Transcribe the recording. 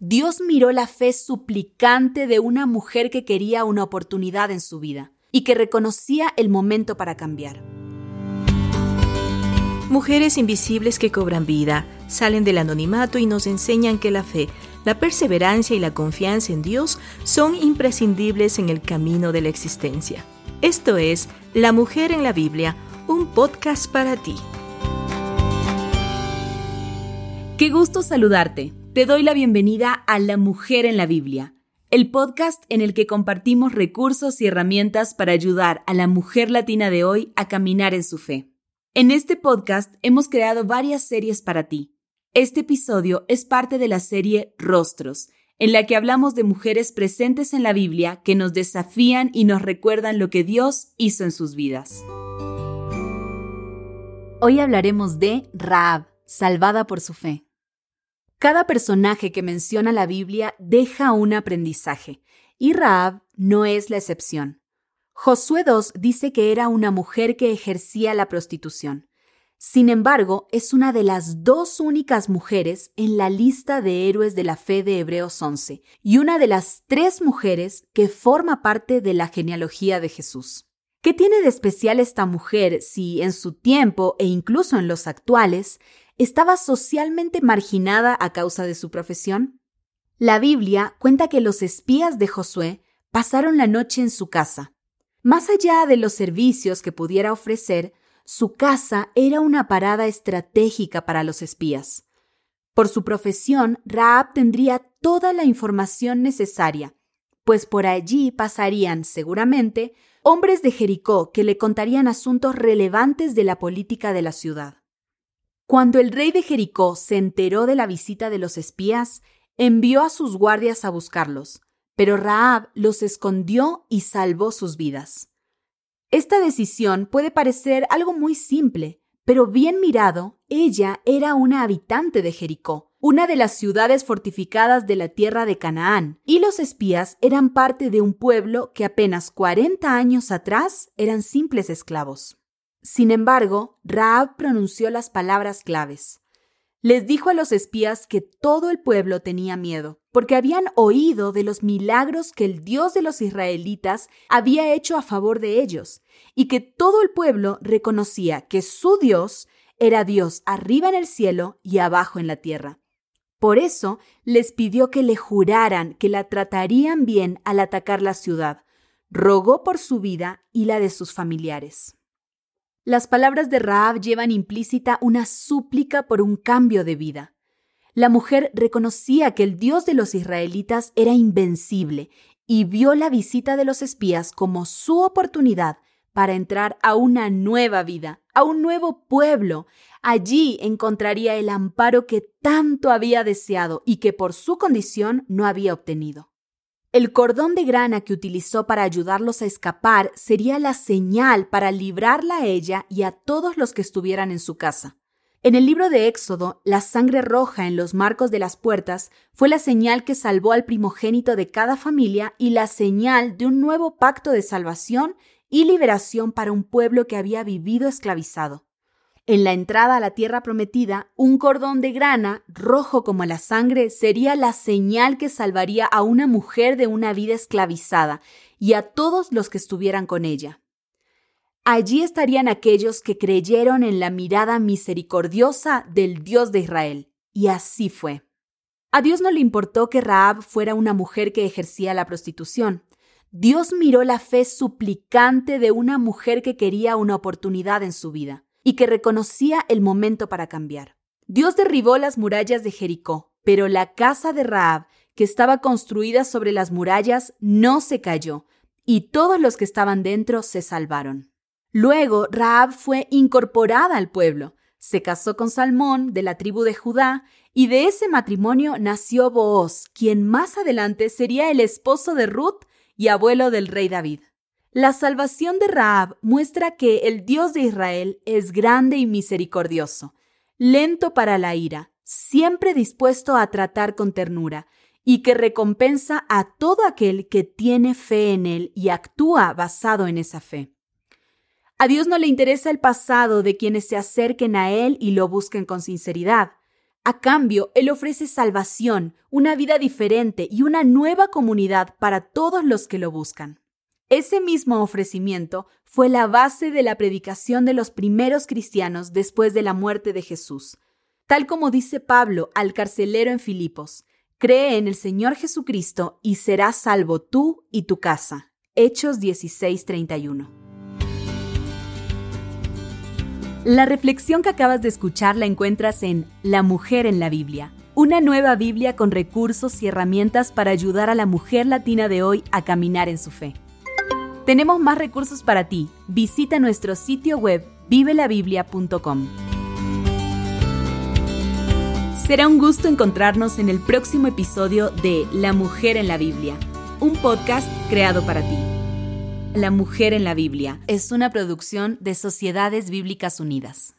Dios miró la fe suplicante de una mujer que quería una oportunidad en su vida y que reconocía el momento para cambiar. Mujeres invisibles que cobran vida, salen del anonimato y nos enseñan que la fe, la perseverancia y la confianza en Dios son imprescindibles en el camino de la existencia. Esto es La Mujer en la Biblia, un podcast para ti. Qué gusto saludarte. Te doy la bienvenida a La Mujer en la Biblia, el podcast en el que compartimos recursos y herramientas para ayudar a la mujer latina de hoy a caminar en su fe. En este podcast hemos creado varias series para ti. Este episodio es parte de la serie Rostros, en la que hablamos de mujeres presentes en la Biblia que nos desafían y nos recuerdan lo que Dios hizo en sus vidas. Hoy hablaremos de Raab, salvada por su fe. Cada personaje que menciona la Biblia deja un aprendizaje, y Raab no es la excepción. Josué 2 dice que era una mujer que ejercía la prostitución. Sin embargo, es una de las dos únicas mujeres en la lista de héroes de la fe de Hebreos 11 y una de las tres mujeres que forma parte de la genealogía de Jesús. ¿Qué tiene de especial esta mujer si en su tiempo e incluso en los actuales estaba socialmente marginada a causa de su profesión? La Biblia cuenta que los espías de Josué pasaron la noche en su casa. Más allá de los servicios que pudiera ofrecer, su casa era una parada estratégica para los espías. Por su profesión, Raab tendría toda la información necesaria, pues por allí pasarían, seguramente, hombres de Jericó que le contarían asuntos relevantes de la política de la ciudad. Cuando el rey de Jericó se enteró de la visita de los espías, envió a sus guardias a buscarlos, pero Raab los escondió y salvó sus vidas. Esta decisión puede parecer algo muy simple, pero bien mirado, ella era una habitante de Jericó, una de las ciudades fortificadas de la tierra de Canaán, y los espías eran parte de un pueblo que apenas 40 años atrás eran simples esclavos. Sin embargo, Raab pronunció las palabras claves. Les dijo a los espías que todo el pueblo tenía miedo, porque habían oído de los milagros que el Dios de los israelitas había hecho a favor de ellos, y que todo el pueblo reconocía que su Dios era Dios arriba en el cielo y abajo en la tierra. Por eso les pidió que le juraran que la tratarían bien al atacar la ciudad. Rogó por su vida y la de sus familiares. Las palabras de Raab llevan implícita una súplica por un cambio de vida. La mujer reconocía que el Dios de los israelitas era invencible y vio la visita de los espías como su oportunidad para entrar a una nueva vida, a un nuevo pueblo. Allí encontraría el amparo que tanto había deseado y que por su condición no había obtenido. El cordón de grana que utilizó para ayudarlos a escapar sería la señal para librarla a ella y a todos los que estuvieran en su casa. En el libro de Éxodo, la sangre roja en los marcos de las puertas fue la señal que salvó al primogénito de cada familia y la señal de un nuevo pacto de salvación y liberación para un pueblo que había vivido esclavizado. En la entrada a la tierra prometida, un cordón de grana, rojo como la sangre, sería la señal que salvaría a una mujer de una vida esclavizada y a todos los que estuvieran con ella. Allí estarían aquellos que creyeron en la mirada misericordiosa del Dios de Israel. Y así fue. A Dios no le importó que Raab fuera una mujer que ejercía la prostitución. Dios miró la fe suplicante de una mujer que quería una oportunidad en su vida y que reconocía el momento para cambiar. Dios derribó las murallas de Jericó, pero la casa de Raab, que estaba construida sobre las murallas, no se cayó, y todos los que estaban dentro se salvaron. Luego Raab fue incorporada al pueblo, se casó con Salmón de la tribu de Judá, y de ese matrimonio nació Booz, quien más adelante sería el esposo de Ruth y abuelo del rey David. La salvación de Raab muestra que el Dios de Israel es grande y misericordioso, lento para la ira, siempre dispuesto a tratar con ternura, y que recompensa a todo aquel que tiene fe en él y actúa basado en esa fe. A Dios no le interesa el pasado de quienes se acerquen a Él y lo busquen con sinceridad. A cambio, Él ofrece salvación, una vida diferente y una nueva comunidad para todos los que lo buscan. Ese mismo ofrecimiento fue la base de la predicación de los primeros cristianos después de la muerte de Jesús. Tal como dice Pablo al carcelero en Filipos, cree en el Señor Jesucristo y serás salvo tú y tu casa. Hechos 16:31. La reflexión que acabas de escuchar la encuentras en La mujer en la Biblia, una nueva Biblia con recursos y herramientas para ayudar a la mujer latina de hoy a caminar en su fe. Tenemos más recursos para ti. Visita nuestro sitio web vivelabiblia.com. Será un gusto encontrarnos en el próximo episodio de La Mujer en la Biblia, un podcast creado para ti. La Mujer en la Biblia es una producción de Sociedades Bíblicas Unidas.